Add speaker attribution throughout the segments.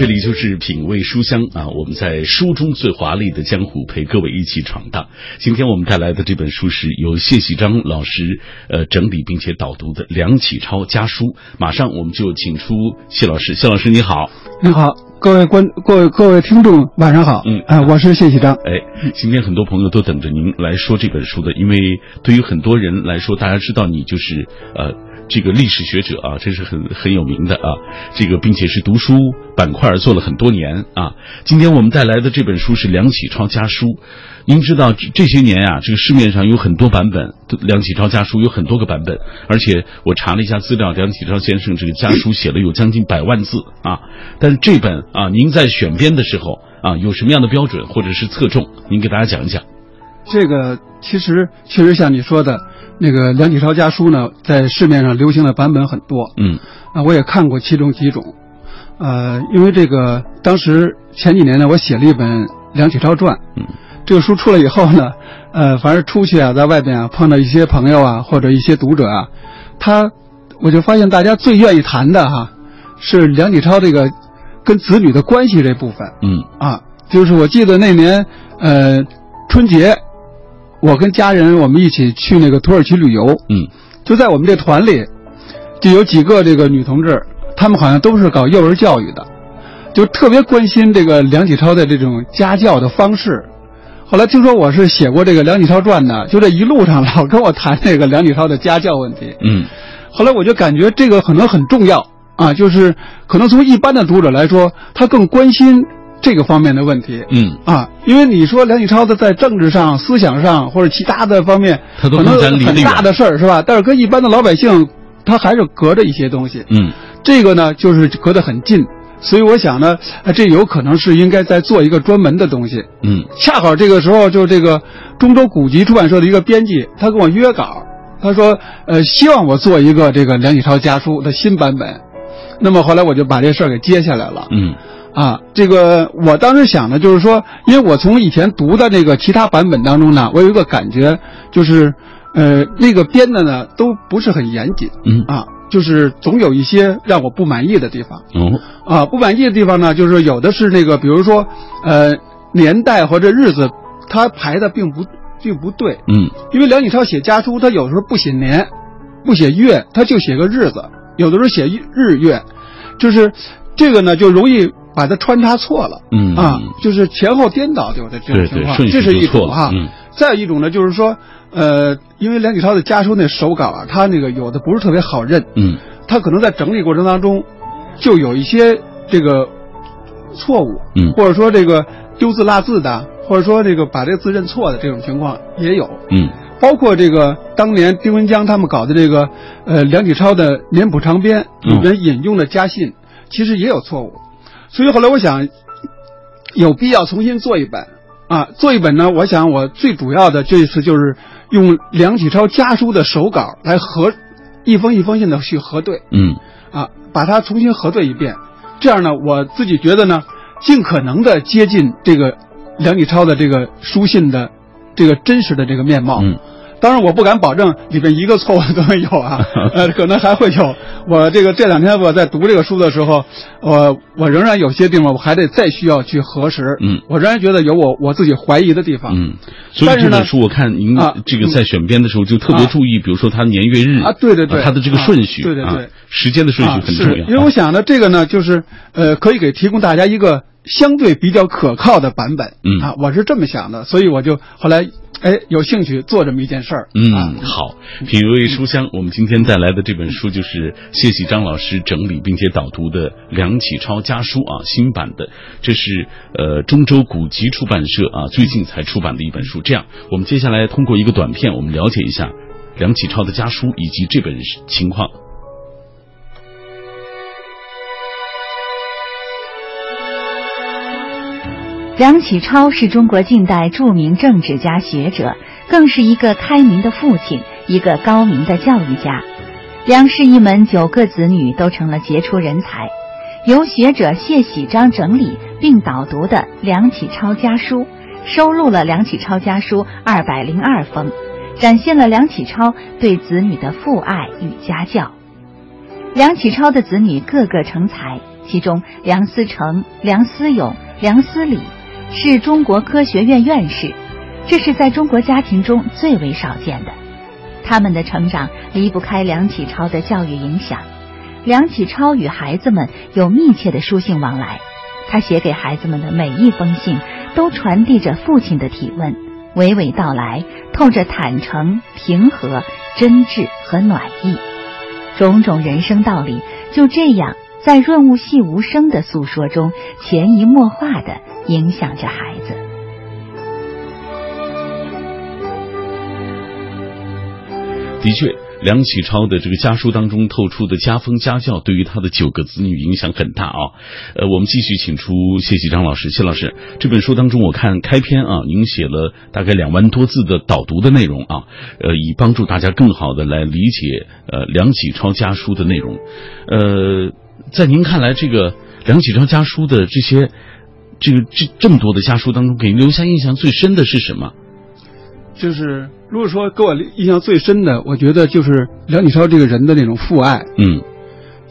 Speaker 1: 这里就是品味书香啊，我们在书中最华丽的江湖陪各位一起闯荡。今天我们带来的这本书是由谢喜章老师呃整理并且导读的梁启超家书。马上我们就请出谢老师，谢老师你好，
Speaker 2: 你好，各位观各位各位听众晚上好，
Speaker 1: 嗯
Speaker 2: 啊，我是谢喜章，
Speaker 1: 哎，今天很多朋友都等着您来说这本书的，因为对于很多人来说，大家知道你就是呃。这个历史学者啊，这是很很有名的啊。这个并且是读书板块做了很多年啊。今天我们带来的这本书是梁启超家书。您知道这些年啊，这个市面上有很多版本，梁启超家书有很多个版本。而且我查了一下资料，梁启超先生这个家书写了有将近百万字啊。但是这本啊，您在选编的时候啊，有什么样的标准或者是侧重？您给大家讲一讲。
Speaker 2: 这个其实确实像你说的。那个梁启超家书呢，在市面上流行的版本很多，
Speaker 1: 嗯，
Speaker 2: 啊，我也看过其中几种，呃，因为这个当时前几年呢，我写了一本梁启超传，
Speaker 1: 嗯，
Speaker 2: 这个书出来以后呢，呃，反正出去啊，在外边啊，碰到一些朋友啊，或者一些读者啊，他，我就发现大家最愿意谈的哈，是梁启超这个跟子女的关系这部分，
Speaker 1: 嗯，
Speaker 2: 啊，就是我记得那年，呃，春节。我跟家人我们一起去那个土耳其旅游，
Speaker 1: 嗯，
Speaker 2: 就在我们这团里，就有几个这个女同志，她们好像都是搞幼儿教育的，就特别关心这个梁启超的这种家教的方式。后来听说我是写过这个梁启超传的，就这一路上老跟我谈这个梁启超的家教问题，
Speaker 1: 嗯，
Speaker 2: 后来我就感觉这个可能很重要啊，就是可能从一般的读者来说，他更关心。这个方面的问题，
Speaker 1: 嗯
Speaker 2: 啊，因为你说梁启超的在政治上、思想上或者其他的方面，
Speaker 1: 他都
Speaker 2: 可能很大的事儿是吧？但是跟一般的老百姓，他还是隔着一些东西。
Speaker 1: 嗯，
Speaker 2: 这个呢，就是隔得很近，所以我想呢，这有可能是应该再做一个专门的东西。
Speaker 1: 嗯，
Speaker 2: 恰好这个时候，就这个中州古籍出版社的一个编辑，他跟我约稿，他说，呃，希望我做一个这个梁启超家书的新版本。那么后来我就把这事儿给接下来了。
Speaker 1: 嗯。
Speaker 2: 啊，这个我当时想的就是说，因为我从以前读的那个其他版本当中呢，我有一个感觉，就是，呃，那个编的呢都不是很严谨，
Speaker 1: 嗯。
Speaker 2: 啊，就是总有一些让我不满意的地方，
Speaker 1: 哦，
Speaker 2: 啊，不满意的地方呢，就是有的是那个，比如说，呃，年代或者日子，他排的并不并不对，
Speaker 1: 嗯，
Speaker 2: 因为梁启超写家书，他有时候不写年，不写月，他就写个日子，有的时候写日月，就是这个呢就容易。把它穿插错了，
Speaker 1: 嗯。
Speaker 2: 啊，就是前后颠倒，就的这种情况，
Speaker 1: 这
Speaker 2: 是一种哈。
Speaker 1: 嗯，
Speaker 2: 再有一种呢，就是说，呃，因为梁启超的家书那手稿啊，他那个有的不是特别好认，
Speaker 1: 嗯，
Speaker 2: 他可能在整理过程当中，就有一些这个错误，
Speaker 1: 嗯，
Speaker 2: 或者说这个丢字落字的，或者说这个把这个字认错的这种情况也有，
Speaker 1: 嗯，
Speaker 2: 包括这个当年丁文江他们搞的这个呃梁启超的年谱长编里边引用的家信，其实也有错误。所以后来我想，有必要重新做一本，啊，做一本呢？我想我最主要的这一次就是用梁启超家书的手稿来核，一封一封信的去核对，
Speaker 1: 嗯，
Speaker 2: 啊，把它重新核对一遍，这样呢，我自己觉得呢，尽可能的接近这个梁启超的这个书信的这个真实的这个面貌，
Speaker 1: 嗯。
Speaker 2: 当然，我不敢保证里边一个错误都没有啊，呃，可能还会有。我这个这两天我在读这个书的时候，我我仍然有些地方我还得再需要去核实。
Speaker 1: 嗯，
Speaker 2: 我仍然觉得有我我自己怀疑的地方。
Speaker 1: 嗯，所以这本书我看您这个在选编的时候就特别注意，比如说它年月日
Speaker 2: 啊，对对对，
Speaker 1: 它的这个顺序，
Speaker 2: 对对对，
Speaker 1: 时间的顺序很重要。
Speaker 2: 因为我想呢，这个呢，就是呃，可以给提供大家一个相对比较可靠的版本。
Speaker 1: 嗯
Speaker 2: 啊，我是这么想的，所以我就后来。哎，有兴趣做这么一件事儿。
Speaker 1: 嗯，好，品味书香，我们今天带来的这本书就是谢喜章老师整理并且导读的梁启超家书啊，新版的，这是呃中州古籍出版社啊最近才出版的一本书。这样，我们接下来通过一个短片，我们了解一下梁启超的家书以及这本情况。
Speaker 3: 梁启超是中国近代著名政治家、学者，更是一个开明的父亲，一个高明的教育家。梁氏一门九个子女都成了杰出人才。由学者谢喜章整理并导读的《梁启超家书》，收录了梁启超家书二百零二封，展现了梁启超对子女的父爱与家教。梁启超的子女个个成才。其中梁思成、梁思永、梁思礼是中国科学院院士，这是在中国家庭中最为少见的。他们的成长离不开梁启超的教育影响。梁启超与孩子们有密切的书信往来，他写给孩子们的每一封信都传递着父亲的体温，娓娓道来，透着坦诚、平和、真挚和暖意。种种人生道理就这样在润物细无声的诉说中，潜移默化的影响着孩子。
Speaker 1: 的确，梁启超的这个家书当中透出的家风家教，对于他的九个子女影响很大啊。呃，我们继续请出谢启章老师，谢老师，这本书当中我看开篇啊，您写了大概两万多字的导读的内容啊，呃，以帮助大家更好的来理解呃梁启超家书的内容。呃，在您看来，这个梁启超家书的这些这个这这么多的家书当中，给您留下印象最深的是什么？
Speaker 2: 就是如果说给我印象最深的，我觉得就是梁启超这个人的那种父爱。
Speaker 1: 嗯，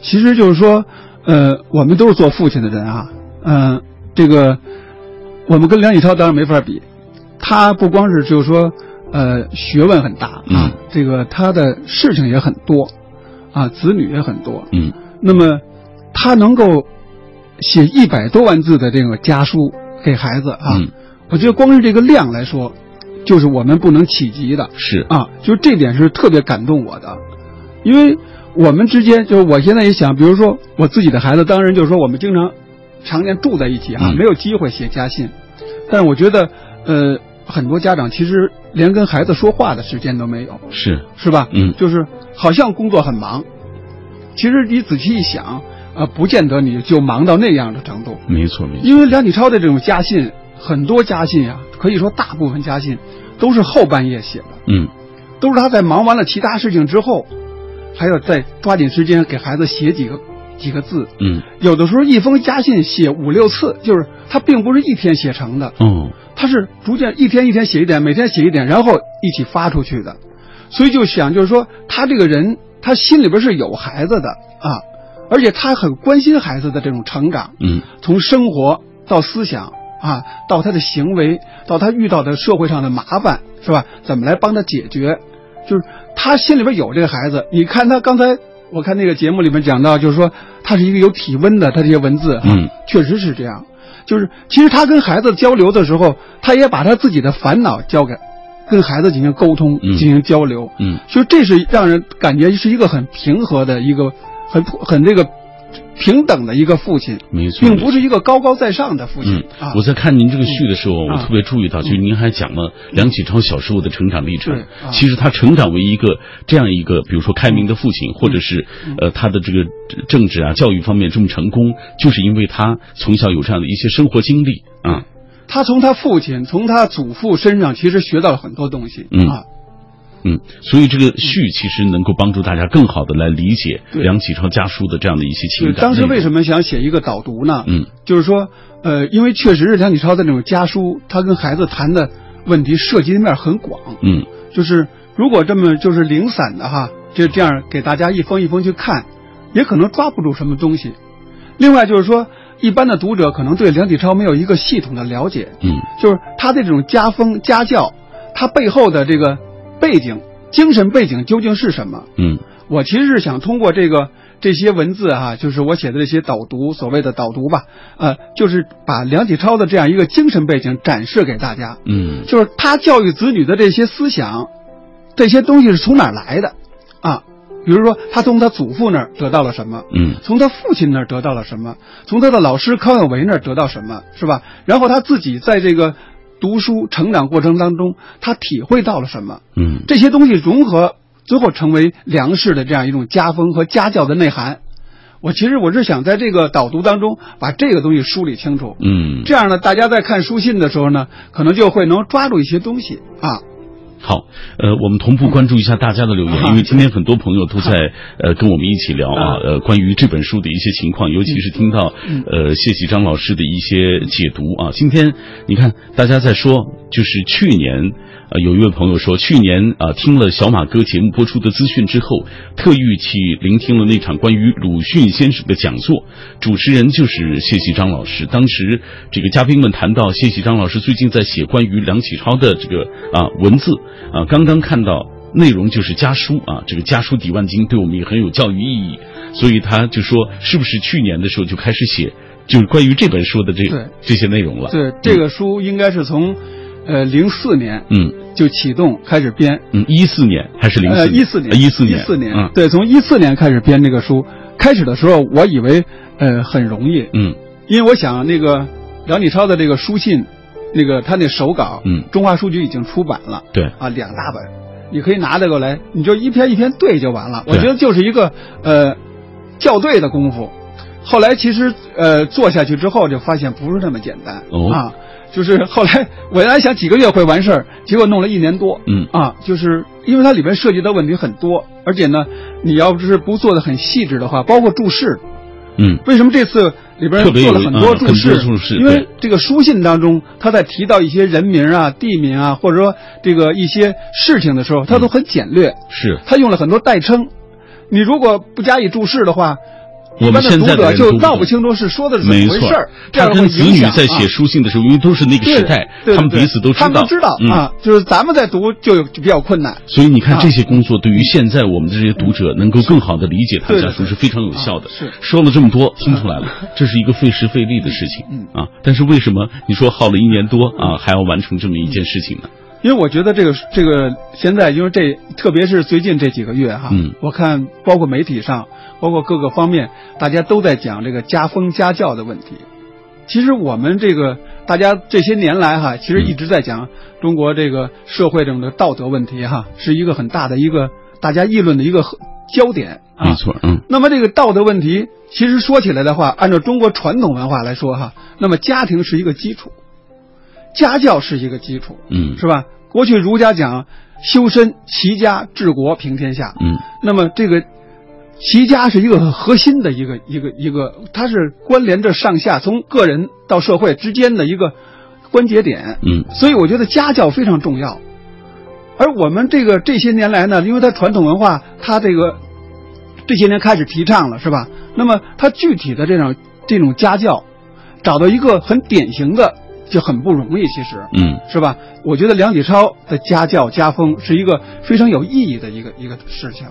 Speaker 2: 其实就是说，呃，我们都是做父亲的人啊，嗯、这个我们跟梁启超当然没法比，他不光是就是说，呃，学问很大啊，
Speaker 1: 嗯。
Speaker 2: 这个他的事情也很多，啊，子女也很多，
Speaker 1: 嗯。
Speaker 2: 那么他能够写一百多万字的这个家书给孩子啊，
Speaker 1: 嗯，
Speaker 2: 我觉得光是这个量来说，就是我们不能企及的。
Speaker 1: 是。
Speaker 2: 啊，就这点是特别感动我的，因为我们之间，就是我现在也想，比如说我自己的孩子，当然就是说我们经常常年住在一起啊，
Speaker 1: 嗯。
Speaker 2: 没有机会写家信，但是我觉得，呃，很多家长其实连跟孩子说话的时间都没有，
Speaker 1: 是，
Speaker 2: 是吧？
Speaker 1: 嗯。
Speaker 2: 就是好像工作很忙，其实你仔细一想，呃，不见得你就忙到那样的程度，
Speaker 1: 没错没错，
Speaker 2: 因为梁启超的这种家信，很多家信啊，可以说大部分家信都是后半夜写的。
Speaker 1: 嗯
Speaker 2: 都是他在忙完了其他事情之后，还要再抓紧时间给孩子写几个几个字。
Speaker 1: 嗯
Speaker 2: 有的时候一封家信写五六次，就是他并不是一天写成的，
Speaker 1: 嗯
Speaker 2: 他是逐渐一天一天写一点，每天写一点，然后一起发出去的。所以就想就是说，他这个人他心里边是有孩子的啊，而且他很关心孩子的这种成长，
Speaker 1: 嗯
Speaker 2: 从生活到思想啊，到他的行为，到他遇到的社会上的麻烦，是吧？怎么来帮他解决？就是他心里边有这个孩子。你看他刚才我看那个节目里面讲到，就是说他是一个有体温的，他这些文字，啊
Speaker 1: 嗯，
Speaker 2: 确实是这样。就是其实他跟孩子交流的时候，他也把他自己的烦恼交给跟孩子进行沟通、
Speaker 1: 嗯
Speaker 2: 进行交流。
Speaker 1: 嗯
Speaker 2: 所以这是让人感觉是一个很平和的一个很很这个平等的一个父亲，
Speaker 1: 没错，
Speaker 2: 并不是一个高高在上的父亲
Speaker 1: 嗯
Speaker 2: 啊。
Speaker 1: 我在看您这个序的时候，我
Speaker 2: 啊
Speaker 1: 特别注意到，就是您还讲了梁启超小时候的成长历程其实他成长为一个这样一个，比如说开明的父亲，或者是
Speaker 2: 嗯
Speaker 1: 呃他的这个政治啊、教育方面这么成功，就是因为他从小有这样的一些生活经历啊。
Speaker 2: 他从他父亲、从他祖父身上其实学到了很多东西、
Speaker 1: 嗯
Speaker 2: 啊。
Speaker 1: 嗯，所以这个序其实能够帮助大家更好的来理解梁启超家书的这样的一些情
Speaker 2: 对，
Speaker 1: 感。
Speaker 2: 当时为什么想写一个导读呢？
Speaker 1: 嗯
Speaker 2: 就是说，呃，因为确实是梁启超的那种家书，他跟孩子谈的问题涉及的面很广。
Speaker 1: 嗯
Speaker 2: 就是如果这么就是零散的哈，就这样给大家一封一封去看，也可能抓不住什么东西。另外就是说，一般的读者可能对梁启超没有一个系统的了解，
Speaker 1: 嗯
Speaker 2: 就是他的这种家风家教，他背后的这个背景、精神背景究竟是什么？
Speaker 1: 嗯
Speaker 2: 我其实是想通过这个这些文字哈、就是我写的这些导读，所谓的导读吧，呃，就是把梁启超的这样一个精神背景展示给大家。
Speaker 1: 嗯
Speaker 2: 就是他教育子女的这些思想，这些东西是从哪儿来的啊？比如说，他从他祖父那儿得到了什么？
Speaker 1: 嗯
Speaker 2: 从他父亲那儿得到了什么？从他的老师康有为那儿得到什么？是吧？然后他自己在这个读书成长过程当中，他体会到了什么？
Speaker 1: 嗯
Speaker 2: 这些东西融合，最后成为梁氏的这样一种家风和家教的内涵。我其实我是想在这个导读当中把这个东西梳理清楚。
Speaker 1: 嗯
Speaker 2: 这样呢，大家在看书信的时候呢，可能就会能抓住一些东西啊。
Speaker 1: 好，呃，我们同步关注一下大家的留言，因为今天很多朋友都在呃跟我们一起聊啊，呃，关于这本书的一些情况，尤其是听到呃谢启章老师的一些解读啊。今天你看大家在说，就是去年。呃，有一位朋友说，去年啊听了小马哥节目播出的资讯之后，特意去聆听了那场关于鲁迅先生的讲座，主持人就是谢锡章老师。当时这个嘉宾们谈到谢锡章老师最近在写关于梁启超的这个啊文字啊，刚刚看到内容就是家书啊，这个家书抵万金对我们也很有教育意义，所以他就说是不是去年的时候就开始写，就是关于这本书的这这些内容了？
Speaker 2: 对，这个书应该是从。呃，零四年，
Speaker 1: 嗯，
Speaker 2: 就启动开始编，
Speaker 1: 嗯，一四年还是零四？
Speaker 2: 一四年，
Speaker 1: 一四年，
Speaker 2: 一四年，对，从一四年开始编这个书。开始的时候，我以为呃很容易，
Speaker 1: 嗯，
Speaker 2: 因为我想那个梁启超的这个书信，那个他那手稿，
Speaker 1: 嗯，
Speaker 2: 中华书局已经出版了，
Speaker 1: 对，
Speaker 2: 啊，两大本，你可以拿这个来，你就一篇一篇对就完了。我觉得就是一个呃校对的功夫。后来其实呃做下去之后，就发现不是那么简单啊。就是后来我原来想几个月会完事儿，结果弄了一年多。
Speaker 1: 嗯
Speaker 2: 啊，就是因为它里面涉及的问题很多，而且呢，你要不是不做的很细致的话，包括注释。
Speaker 1: 嗯，
Speaker 2: 为什么这次里边做了很多注释？
Speaker 1: 注释，
Speaker 2: 因为这个书信当中，他在提到一些人名啊、地名啊，或者说这个一些事情的时候，他都很简略。
Speaker 1: 是，
Speaker 2: 他用了很多代称。你如果不加以注释的话。
Speaker 1: 我们现在的
Speaker 2: 就闹不清楚是说的是怎么回事儿。
Speaker 1: 他跟子女在写书信的时候，因为都是那个时代，他们彼此都知道。
Speaker 2: 他们知道啊，就是咱们在读就比较困难。
Speaker 1: 所以你看，这些工作对于现在我们的这些读者能够更好的理解他家书是非常有效的。
Speaker 2: 是
Speaker 1: 说了这么多，听出来了，这是一个费时费力的事情。
Speaker 2: 嗯
Speaker 1: 啊，但是为什么你说耗了一年多啊，还要完成这么一件事情呢？
Speaker 2: 因为我觉得这个这个现在，因为这特别是最近这几个月哈，
Speaker 1: 嗯，
Speaker 2: 我看包括媒体上，包括各个方面，大家都在讲这个家风家教的问题。其实我们这个大家这些年来哈，其实一直在讲中国这个社会中的道德问题哈，是一个很大的一个大家议论的一个焦点。
Speaker 1: 没错，嗯。
Speaker 2: 那么这个道德问题，其实说起来的话，按照中国传统文化来说哈，那么家庭是一个基础。家教是一个基础，
Speaker 1: 嗯，
Speaker 2: 是吧？过去儒家讲修身齐家治国平天下，
Speaker 1: 嗯，
Speaker 2: 那么这个齐家是一个很核心的一个一个一个，它是关联着上下从个人到社会之间的一个关节点，
Speaker 1: 嗯，
Speaker 2: 所以我觉得家教非常重要。而我们这个这些年来呢，因为它传统文化，它这个这些年开始提倡了，是吧？那么它具体的这种这种家教，找到一个很典型的。就很不容易，其实，
Speaker 1: 嗯，
Speaker 2: 是吧？我觉得梁启超的家教家风是一个非常有意义的一个一个事情，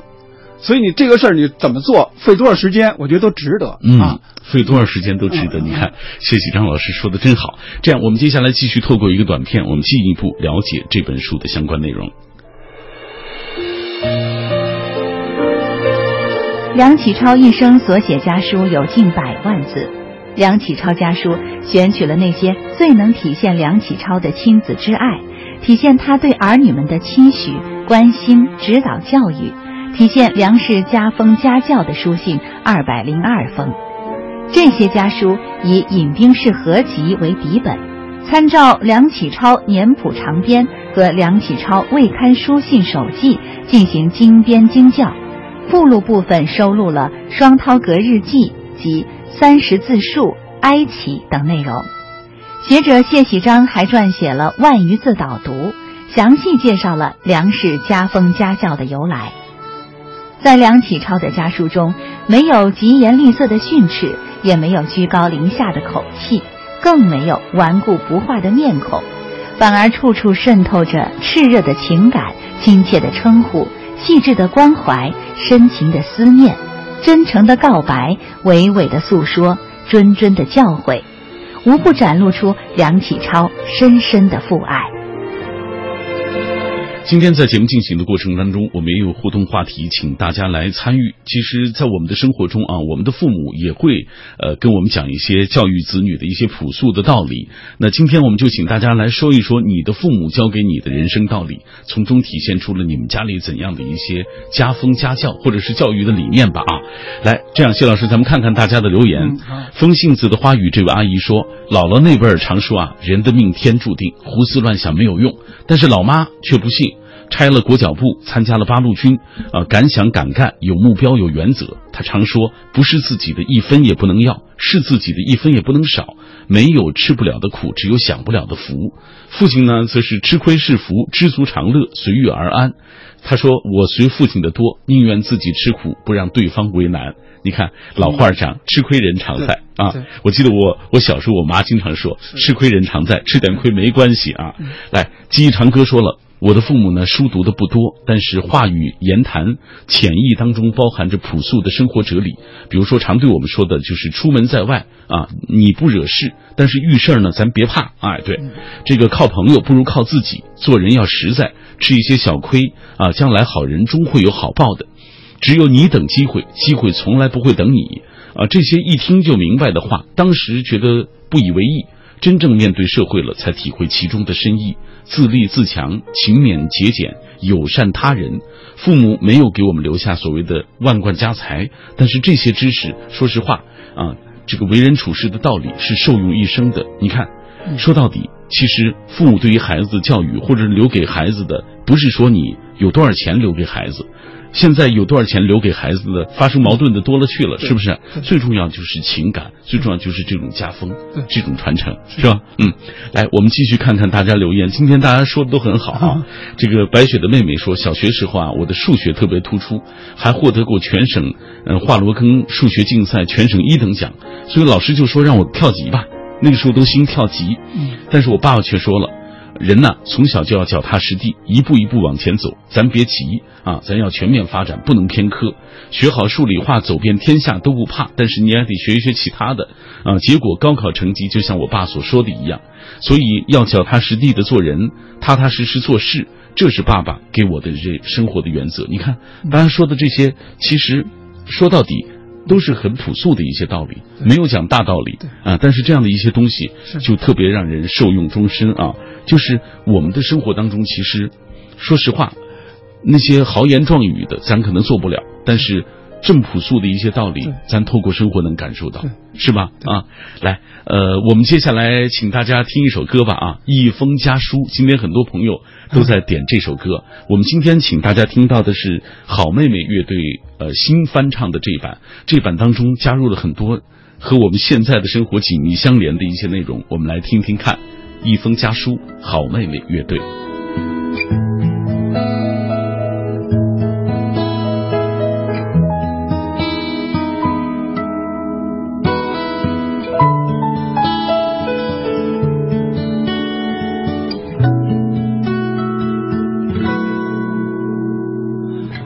Speaker 2: 所以你这个事儿你怎么做，费多少时间，我觉得都值得，
Speaker 1: 嗯，费多少时间都值得。你看，谢启章老师说的真好。这样，我们接下来继续透过一个短片，我们进一步了解这本书的相关内容。
Speaker 3: 梁启超一生所写家书有近百万字。梁启超家书选取了那些最能体现梁启超的亲子之爱，体现他对儿女们的期许、关心、指导教育，体现梁氏家风家教的书信二百零二封。这些家书以《引兵式合集》为底本，参照梁启超年谱长编和梁启超未刊书信手记进行精编精校，附录部分收录了《双涛阁日记》及。三十字数、哀启等内容，学者谢喜章还撰写了万余字导读，详细介绍了梁氏家风家教的由来。在梁启超的家书中，没有疾言厉色的训斥，也没有居高临下的口气，更没有顽固不化的面孔，反而处处渗透着炽热的情感、亲切的称呼、细致的关怀、深情的思念。真诚的告白，娓娓的诉说，谆谆的教诲，无不展露出梁启超深深的父爱。
Speaker 1: 今天在节目进行的过程当中，我们也有互动话题，请大家来参与。其实，在我们的生活中啊，我们的父母也会呃跟我们讲一些教育子女的一些朴素的道理。那今天我们就请大家来说一说你的父母教给你的人生道理，从中体现出了你们家里怎样的一些家风家教或者是教育的理念吧啊。来，这样谢老师，咱们看看大家的留言。风信子的花语，这位阿姨说，姥姥那辈儿常说啊，人的命天注定，胡思乱想没有用，但是老妈却不信。拆了裹脚布，参加了八路军，啊，敢想敢干，有目标有原则。他常说，不是自己的一分也不能要，是自己的一分也不能少。没有吃不了的苦，只有享不了的福。父亲呢，则是吃亏是福，知足常乐，随遇而安。他说：“我随父亲的多，宁愿自己吃苦，不让对方为难。”你看老话讲，吃亏人常在啊。我记得我我小时候，我妈经常说，吃亏人常在，吃点亏没关系啊。来，记忆长歌说了。我的父母呢，书读的不多，但是话语言谈潜意当中包含着朴素的生活哲理。比如说，常对我们说的就是出门在外啊，你不惹事，但是遇事儿呢，咱别怕。哎，对，这个靠朋友不如靠自己，做人要实在，吃一些小亏啊，将来好人终会有好报的。只有你等机会，机会从来不会等你啊。这些一听就明白的话，当时觉得不以为意。真正面对社会了，才体会其中的深意。自立自强，勤勉节俭，友善他人。父母没有给我们留下所谓的万贯家财，但是这些知识，说实话啊，这个为人处事的道理是受用一生的。你看，说到底，其实父母对于孩子的教育，或者留给孩子的，不是说你有多少钱留给孩子。现在有多少钱留给孩子的，发生矛盾的多了去了，是不是？最重要就是情感，最重要就是这种家风，这种传承，是吧？嗯，来，我们继续看看大家留言。今天大家说的都很好啊。这个白雪的妹妹说，小学时候啊，我的数学特别突出，还获得过全省嗯华罗庚数学竞赛全省一等奖，所以老师就说让我跳级吧。那个时候都兴跳级，但是我爸爸却说了。人呢，从小就要脚踏实地，一步一步往前走。咱别急啊，咱要全面发展，不能偏科。学好数理化，走遍天下都不怕。但是你也得学一学其他的啊。结果高考成绩就像我爸所说的一样，所以要脚踏实地的做人，踏踏实实做事，这是爸爸给我的这生活的原则。你看，大家说的这些，其实说到底。都是很朴素的一些道理，没有讲大道理啊。但是这样的一些东西，就特别让人受用终身啊。就是我们的生活当中，其实说实话，那些豪言壮语的，咱可能做不了。但是。这么朴素的一些道理，咱透过生活能感受到，是吧？啊，来，呃，我们接下来请大家听一首歌吧。啊，一封家书，今天很多朋友都在点这首歌。我们今天请大家听到的是好妹妹乐队呃新翻唱的这一版，这版当中加入了很多和我们现在的生活紧密相连的一些内容。我们来听听看，一封家书，好妹妹乐队。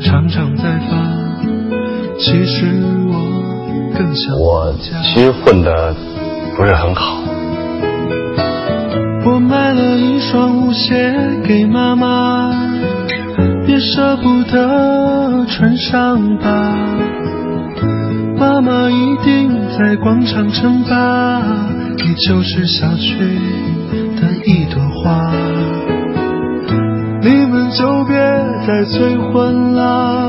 Speaker 4: 常常在发。其实我更想
Speaker 5: 我其实混的不是很好。
Speaker 4: 我买了一双舞鞋给妈妈，也舍不得穿上吧。妈妈一定在广场称霸，你就是小区的一朵花。你们就别再催婚了。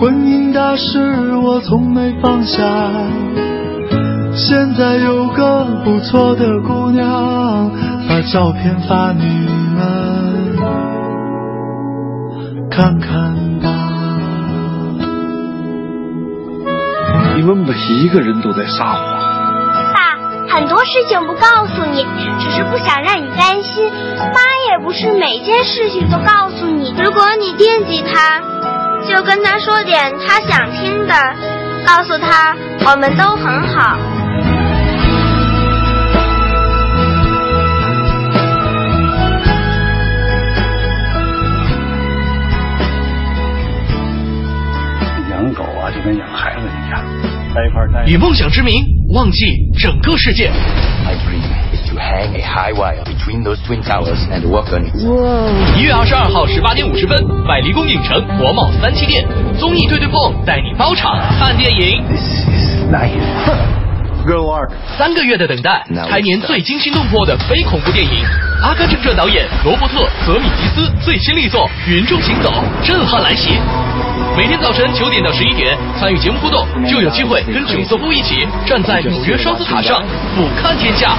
Speaker 4: 婚姻大事我从没放下，现在有个不错的姑娘，把照片发你们看看吧。
Speaker 6: 你们每一个人都在撒谎。
Speaker 7: 爸，很多事情不告诉你，只是不想让你担心。妈也不是每件事情都告诉你，如果你惦记他。就跟他说点他想听的，告诉他我们都很好。
Speaker 6: 养狗啊，就跟养孩子一样，在一块待。
Speaker 8: 以梦想之名，忘记整个世界。
Speaker 5: My dream is to hang a
Speaker 8: high wire between those twin towers and work on it.
Speaker 9: 一月二十二号十八点五十分，百丽宫影城国贸三期店综艺对对碰带你包场看电影。
Speaker 8: Go arc.
Speaker 9: 三个月的等待，开年最惊心动魄的非恐怖电影，《阿甘正传》导演罗伯特·泽米吉斯最新力作《云中行走》震撼来袭。每天早晨九点到十一点，参与节目互动，就有机会跟囧瑟夫一起站在纽约双子塔上俯瞰天下。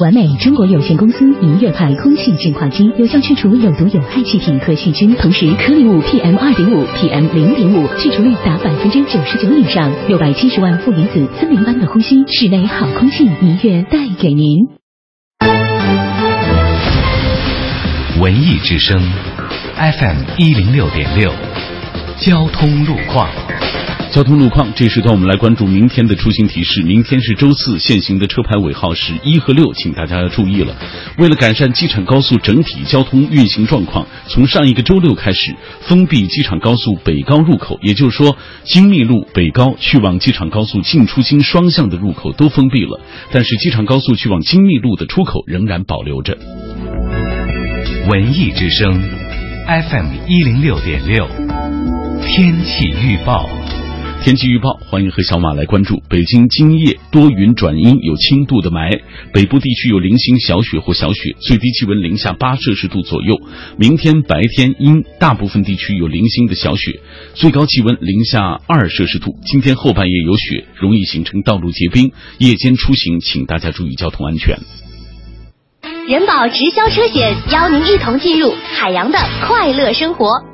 Speaker 10: 完美中国有限公司明月牌空气净化机，有效去除有毒有害气体和细菌，同时颗粒物 PM 二点五、PM 零点五去除率达百分之九十九以上，六百七十万负离子，森林般的呼吸，室内好空气，明月带给您。
Speaker 11: 文艺之声，FM 一零六点六，交通路况。
Speaker 1: 交通路况，这时段我们来关注明天的出行提示。明天是周四，限行的车牌尾号是一和六，请大家要注意了。为了改善机场高速整体交通运行状况，从上一个周六开始，封闭机场高速北高入口，也就是说，京密路北高去往机场高速进出京双向的入口都封闭了，但是机场高速去往京密路的出口仍然保留着。
Speaker 11: 文艺之声，FM 一零六点六，天气预报。
Speaker 1: 天气预报，欢迎和小马来关注。北京今夜多云转阴，有轻度的霾，北部地区有零星小雪或小雪，最低气温零下八摄氏度左右。明天白天阴，大部分地区有零星的小雪，最高气温零下二摄氏度。今天后半夜有雪，容易形成道路结冰，夜间出行请大家注意交通安全。
Speaker 12: 人保直销车险邀您一同进入海洋的快乐生活。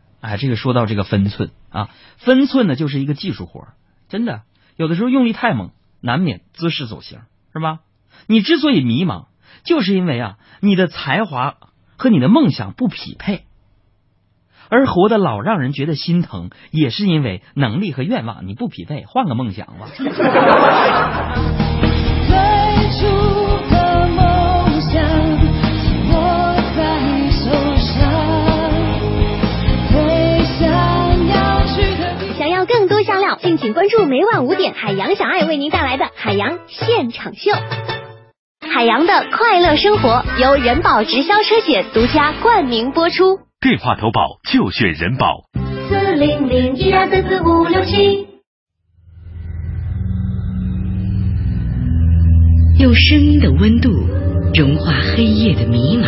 Speaker 13: 哎，这个说到这个分寸啊，分寸呢就是一个技术活真的，有的时候用力太猛，难免姿势走形，是吧？你之所以迷茫，就是因为啊，你的才华和你的梦想不匹配，而活得老让人觉得心疼，也是因为能力和愿望你不匹配，换个梦想吧。
Speaker 12: 请关注每晚五点海洋小爱为您带来的海洋现场秀。海洋的快乐生活由人保直销车险独家冠名播出。
Speaker 11: 电话投保就选人保。
Speaker 12: 四零零一二三四五六七。
Speaker 10: 用声音的温度融化黑夜的迷茫，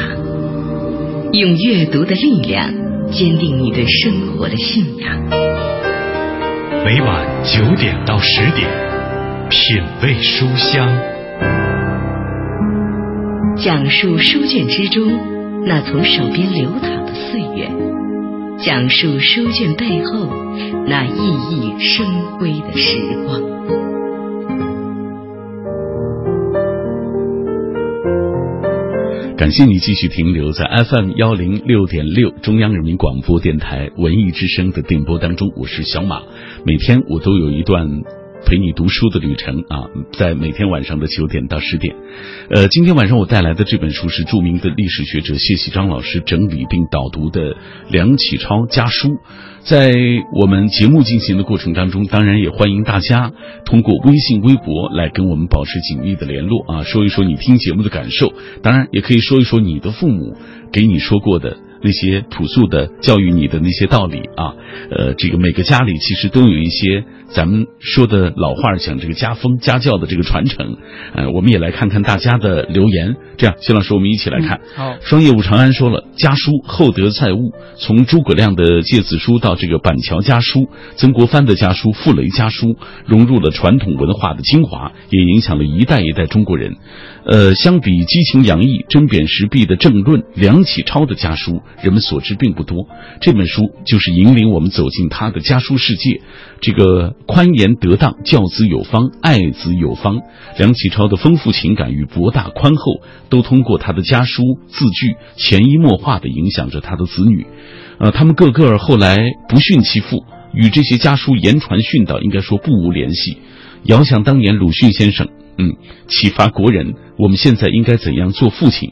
Speaker 10: 用阅读的力量坚定你对生活的信仰。
Speaker 11: 每晚九点到十点，品味书香，
Speaker 10: 讲述书卷之中那从手边流淌的岁月，讲述书卷背后那熠熠生辉的时光。
Speaker 1: 感谢你继续停留在 FM 幺零六点六中央人民广播电台文艺之声的电波当中，我是小马。每天我都有一段陪你读书的旅程啊，在每天晚上的九点到十点。呃，今天晚上我带来的这本书是著名的历史学者谢启章老师整理并导读的梁启超家书。在我们节目进行的过程当中，当然也欢迎大家通过微信、微博来跟我们保持紧密的联络啊，说一说你听节目的感受，当然也可以说一说你的父母给你说过的那些朴素的教育你的那些道理啊。呃，这个每个家里其实都有一些咱们说的老话讲这个家风家教的这个传承。呃，我们也来看看大家的留言。这样，谢老师，我们一起来看。
Speaker 2: 好，
Speaker 1: 双业务长安说了，家书厚德载物，从诸葛亮的《诫子书》到这个板桥家书、曾国藩的家书、傅雷家书，融入了传统文化的精华，也影响了一代一代中国人。呃，相比激情洋溢、针砭时弊的政论，梁启超的家书人们所知并不多。这本书就是引领我们走进他的家书世界。这个宽严得当、教子有方、爱子有方，梁启超的丰富情感与博大宽厚，都通过他的家书字句潜移默化地影响着他的子女。呃，他们个个后来不逊其父，与这些家书言传训导应该说不无联系。遥想当年鲁迅先生。嗯，启发国人，我们现在应该怎样做父亲？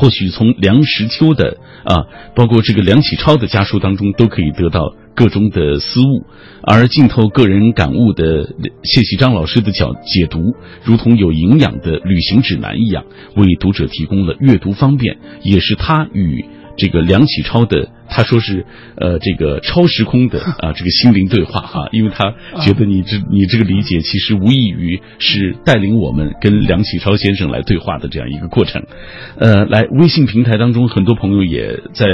Speaker 1: 或许从梁实秋的啊，包括这个梁启超的家书当中，都可以得到各种的思悟。而浸透个人感悟的谢启章老师的角解读，如同有营养的旅行指南一样，为读者提供了阅读方便，也是他与这个梁启超的。他说是，呃，这个超时空的 啊，这个心灵对话啊，因为他觉得你这你这个理解其实无异于是带领我们跟梁启超先生来对话的这样一个过程。呃，来微信平台当中，很多朋友也在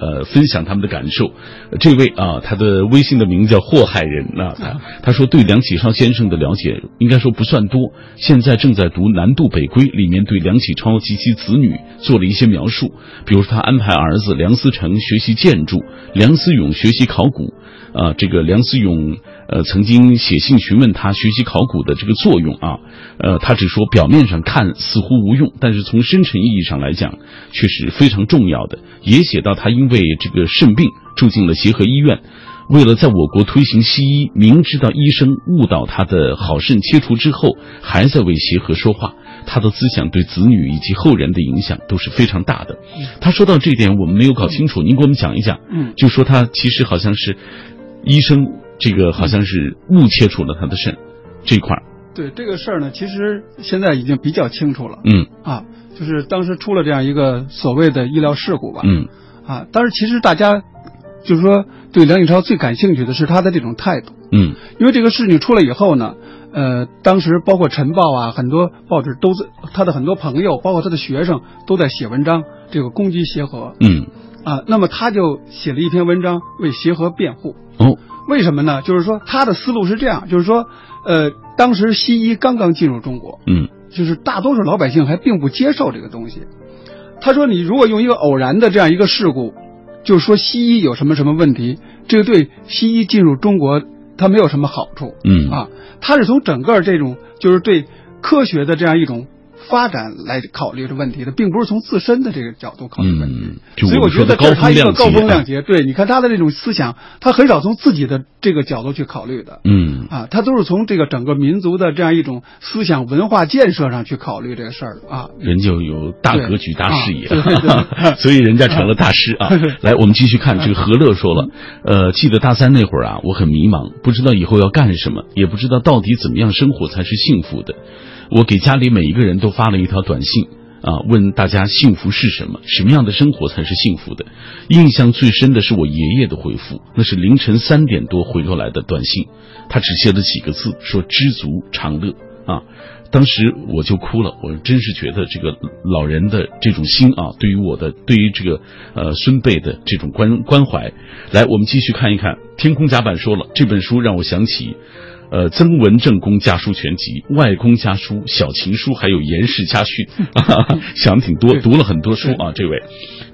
Speaker 1: 呃分享他们的感受。这位啊，他的微信的名字叫祸害人啊，他他说对梁启超先生的了解应该说不算多，现在正在读《南渡北归》，里面对梁启超及其子女做了一些描述，比如说他安排儿子梁思成学习。建筑，梁思永学习考古，啊，这个梁思永呃曾经写信询问他学习考古的这个作用啊，呃，他只说表面上看似乎无用，但是从深层意义上来讲却是非常重要的。也写到他因为这个肾病住进了协和医院，为了在我国推行西医，明知道医生误导他的好肾切除之后，还在为协和说话。他的思想对子女以及后人的影响都是非常大的。他说到这点，我们没有搞清楚，您给我们讲一讲。
Speaker 2: 嗯，
Speaker 1: 就说他其实好像是医生，这个好像是误切除了他的肾这块儿。
Speaker 2: 对这个事儿呢，其实现在已经比较清楚了。
Speaker 1: 嗯
Speaker 2: 啊，就是当时出了这样一个所谓的医疗事故吧。
Speaker 1: 嗯
Speaker 2: 啊，但是其实大家就是说对梁启超最感兴趣的是他的这种态度。
Speaker 1: 嗯，
Speaker 2: 因为这个事情出来以后呢。呃，当时包括《晨报》啊，很多报纸都在他的很多朋友，包括他的学生都在写文章，这个攻击协和。
Speaker 1: 嗯，
Speaker 2: 啊，那么他就写了一篇文章为协和辩护。
Speaker 1: 哦，
Speaker 2: 为什么呢？就是说他的思路是这样，就是说，呃，当时西医刚刚进入中国，
Speaker 1: 嗯，
Speaker 2: 就是大多数老百姓还并不接受这个东西。他说，你如果用一个偶然的这样一个事故，就说西医有什么什么问题，这个对西医进入中国。它没有什么好处，
Speaker 1: 嗯
Speaker 2: 啊，它是从整个这种就是对科学的这样一种发展来考虑这问题的，并不是从自身的这个角度考虑问题。
Speaker 1: 嗯，
Speaker 2: 所以我觉得这是他一个高风亮节。对，你看他的这种思想，他很少从自己的这个角度去考虑的。
Speaker 1: 嗯
Speaker 2: 啊，他都是从这个整个民族的这样一种思想文化建设上去考虑这个事儿啊。
Speaker 1: 人就有大格局、大视野，
Speaker 2: 啊、
Speaker 1: 所以人家成了大师啊。来，我们继续看这个何乐说了，呃，记得大三那会儿啊，我很迷茫，不知道以后要干什么，也不知道到底怎么样生活才是幸福的。我给家里每一个人都发了一条短信啊，问大家幸福是什么，什么样的生活才是幸福的。印象最深的是我爷爷的回复，那是凌晨三点多回过来的短信，他只写了几个字，说知足常乐啊。当时我就哭了，我真是觉得这个老人的这种心啊，对于我的，对于这个呃孙辈的这种关关怀。来，我们继续看一看，天空甲板说了，这本书让我想起。呃，曾文正公家书全集、外公家书、小情书，还有严氏家训，想挺多，读了很多书啊。这位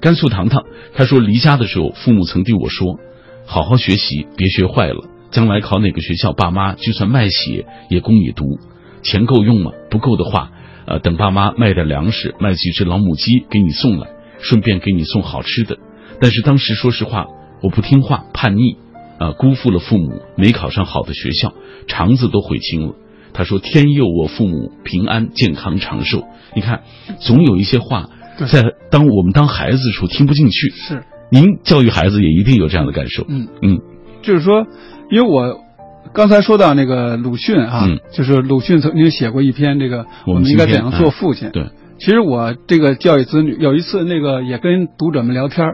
Speaker 1: 甘肃糖糖，他说离家的时候，父母曾对我说：“好好学习，别学坏了，将来考哪个学校，爸妈就算卖血也供你读。钱够用吗？不够的话，呃，等爸妈卖点粮食，卖几只老母鸡给你送来，顺便给你送好吃的。但是当时说实话，我不听话，叛逆。”啊，辜负了父母，没考上好的学校，肠子都悔青了。他说：“天佑我父母平安健康长寿。”你看，总有一些话在当我们当孩子的时候听不进去。
Speaker 2: 是，
Speaker 1: 您教育孩子也一定有这样的感受。
Speaker 2: 嗯
Speaker 1: 嗯，
Speaker 2: 就是说，因为我刚才说到那个鲁迅啊，
Speaker 1: 嗯、
Speaker 2: 就是鲁迅曾经写过一篇这个
Speaker 1: 我
Speaker 2: 们应该怎样做父亲。
Speaker 1: 对，
Speaker 2: 其实我这个教育子女，有一次那个也跟读者们聊天，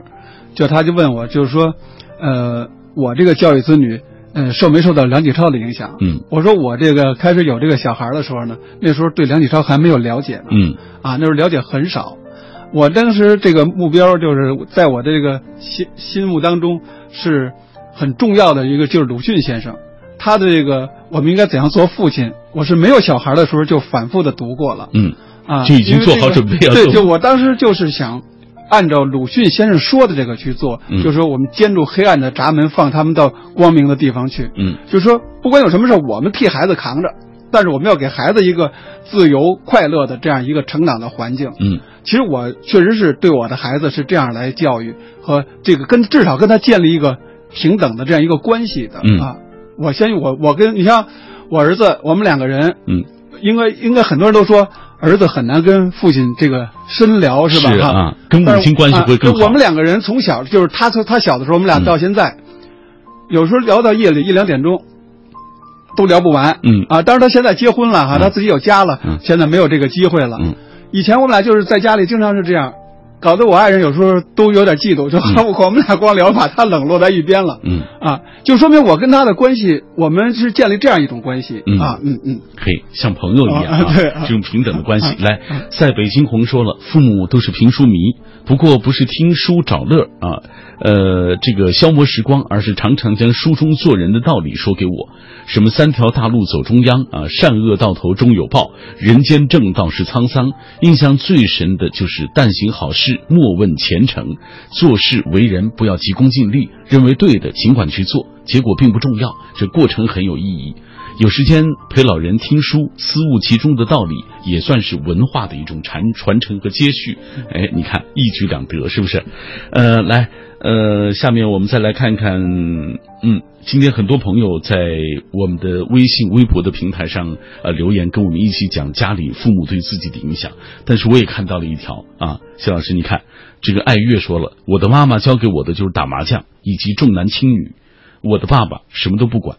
Speaker 2: 就他就问我，就是说，呃，我这个教育子女，嗯，受没受到梁启超的影响？
Speaker 1: 嗯，
Speaker 2: 我说我这个开始有这个小孩的时候呢，那时候对梁启超还没有了解呢，
Speaker 1: 嗯，
Speaker 2: 啊，那时候了解很少。我当时这个目标就是在我的这个心心目当中是很重要的一个，就是鲁迅先生，他的这个我们应该怎样做父亲，我是没有小孩的时候就反复的读过了，
Speaker 1: 嗯，
Speaker 2: 啊，
Speaker 1: 就已经做好准备要做。
Speaker 2: 对，就我当时就是想按照鲁迅先生说的这个去做，
Speaker 1: 嗯、
Speaker 2: 就是说我们监住黑暗的闸门，放他们到光明的地方去，
Speaker 1: 嗯，
Speaker 2: 就是说不管有什么事，我们替孩子扛着。但是我们要给孩子一个自由快乐的这样一个成长的环境。
Speaker 1: 嗯，
Speaker 2: 其实我确实是对我的孩子是这样来教育和这个跟至少跟他建立一个平等的这样一个关系的。
Speaker 1: 嗯
Speaker 2: 啊，我相信我我跟你像我儿子，我们两个人，
Speaker 1: 嗯，
Speaker 2: 应该应该很多人都说儿子很难跟父亲这个深聊是吧？
Speaker 1: 是啊，跟母亲关系会更好。
Speaker 2: 啊、我们两个人从小就是他从他小的时候，我们俩到现在，
Speaker 1: 嗯、
Speaker 2: 有时候聊到夜里一两点钟。都聊不完，
Speaker 1: 嗯
Speaker 2: 啊，当然他现在结婚了哈，
Speaker 1: 嗯、
Speaker 2: 他自己有家了，
Speaker 1: 嗯、
Speaker 2: 现在没有这个机会了。
Speaker 1: 嗯，
Speaker 2: 以前我们俩就是在家里经常是这样，搞得我爱人有时候都有点嫉妒，就 我们俩光聊，把他冷落在一边了。
Speaker 1: 嗯，
Speaker 2: 啊，就说明我跟他的关系，我们是建立这样一种关系。
Speaker 1: 嗯
Speaker 2: 啊，嗯嗯，
Speaker 1: 嘿，像朋友一样
Speaker 2: 啊，对，
Speaker 1: 这种平等的关系。
Speaker 2: 啊、
Speaker 1: 来，在北京红说了，父母都是评书迷，不过不是听书找乐啊。呃，这个消磨时光，而是常常将书中做人的道理说给我。什么三条大路走中央啊，善恶到头终有报，人间正道是沧桑。印象最深的就是但行好事，莫问前程。做事为人不要急功近利，认为对的尽管去做，结果并不重要，这过程很有意义。有时间陪老人听书，思悟其中的道理，也算是文化的一种传传承和接续。哎，你看一举两得，是不是？呃，来。呃，下面我们再来看看，嗯，今天很多朋友在我们的微信、微博的平台上呃留言，跟我们一起讲家里父母对自己的影响。但是我也看到了一条啊，谢老师，你看这个爱月说了，我的妈妈教给我的就是打麻将以及重男轻女，我的爸爸什么都不管。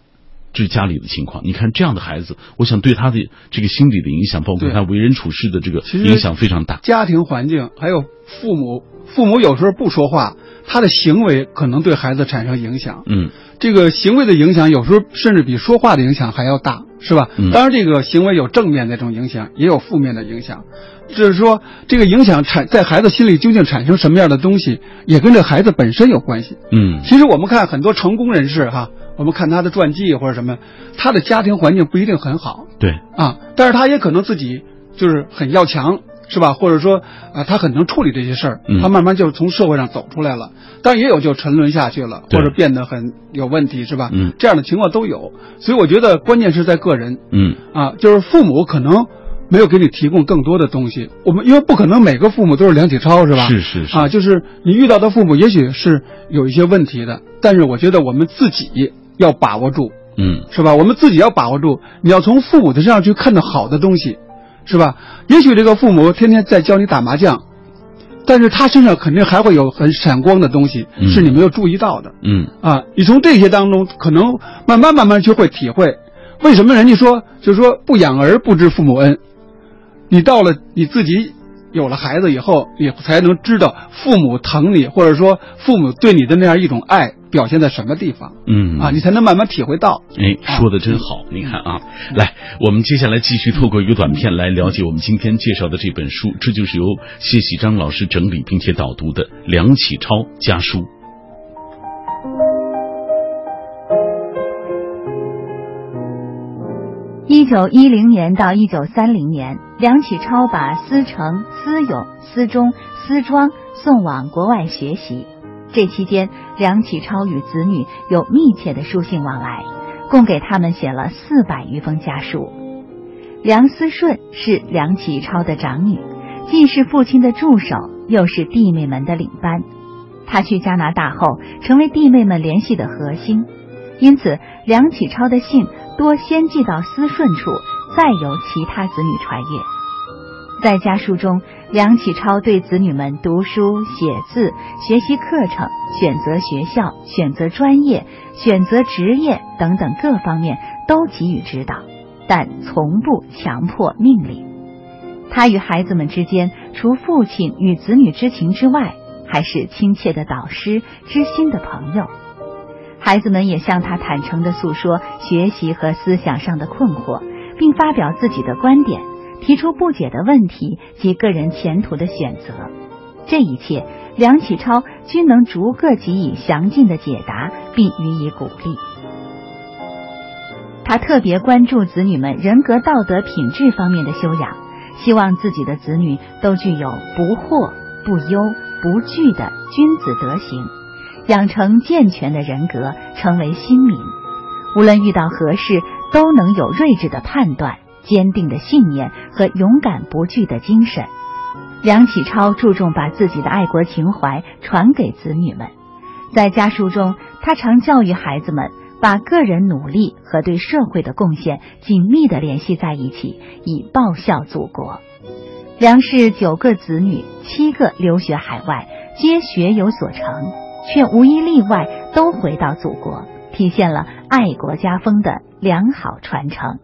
Speaker 1: 这是家里的情况，你看这样的孩子，我想对他的这个心理的影响，包括他为人处事的这个影响非常大。
Speaker 2: 家庭环境还有父母，父母有时候不说话，他的行为可能对孩子产生影响。
Speaker 1: 嗯，
Speaker 2: 这个行为的影响有时候甚至比说话的影响还要大，是吧？
Speaker 1: 嗯、
Speaker 2: 当然，这个行为有正面的这种影响，也有负面的影响。就是说，这个影响产在孩子心里究竟产生什么样的东西，也跟这孩子本身有关系。
Speaker 1: 嗯，
Speaker 2: 其实我们看很多成功人士哈。我们看他的传记或者什么，他的家庭环境不一定很好，
Speaker 1: 对
Speaker 2: 啊，但是他也可能自己就是很要强，是吧？或者说啊，他很能处理这些事儿，
Speaker 1: 嗯、
Speaker 2: 他慢慢就从社会上走出来了。但也有就沉沦下去了，或者变得很有问题，是吧？
Speaker 1: 嗯，
Speaker 2: 这样的情况都有。所以我觉得关键是在个人，
Speaker 1: 嗯
Speaker 2: 啊，就是父母可能没有给你提供更多的东西。我们因为不可能每个父母都是梁启超，是吧？
Speaker 1: 是是是
Speaker 2: 啊，就是你遇到的父母也许是有一些问题的，但是我觉得我们自己。要把握住，
Speaker 1: 嗯，
Speaker 2: 是吧？我们自己要把握住，你要从父母的身上去看到好的东西，是吧？也许这个父母天天在教你打麻将，但是他身上肯定还会有很闪光的东西，
Speaker 1: 嗯、
Speaker 2: 是你没有注意到的，
Speaker 1: 嗯
Speaker 2: 啊，你从这些当中可能慢慢慢慢就会体会，为什么人家说就是说不养儿不知父母恩，你到了你自己。有了孩子以后，你才能知道父母疼你，或者说父母对你的那样一种爱表现在什么地方。
Speaker 1: 嗯
Speaker 2: 啊，你才能慢慢体会到。
Speaker 1: 哎，说的真好，你看啊，来，我们接下来继续透过一个短片来了解我们今天介绍的这本书，这就是由谢喜章老师整理并且导读的《梁启超家书》。
Speaker 3: 一九一零年到一九三零年，梁启超把思成、思勇、思忠、思庄送往国外学习。这期间，梁启超与子女有密切的书信往来，共给他们写了四百余封家书。梁思顺是梁启超的长女，既是父亲的助手，又是弟妹们的领班。他去加拿大后，成为弟妹们联系的核心。因此，梁启超的信多先寄到思顺处，再由其他子女传阅。在家书中，梁启超对子女们读书、写字、学习课程、选择学校、选择专业、选择职业等等各方面都给予指导，但从不强迫命令。他与孩子们之间，除父亲与子女之情之外，还是亲切的导师、知心的朋友。孩子们也向他坦诚地诉说学习和思想上的困惑，并发表自己的观点，提出不解的问题及个人前途的选择。这一切，梁启超均能逐个给予详尽的解答，并予以鼓励。他特别关注子女们人格道德品质方面的修养，希望自己的子女都具有不惑、不忧、不惧的君子德行。养成健全的人格，成为新民。无论遇到何事，都能有睿智的判断、坚定的信念和勇敢不惧的精神。梁启超注重把自己的爱国情怀传给子女们，在家书中，他常教育孩子们把个人努力和对社会的贡献紧密的联系在一起，以报效祖国。梁氏九个子女，七个留学海外，皆学有所成。却无一例外都回到祖国，体现了爱国家风的良好传承。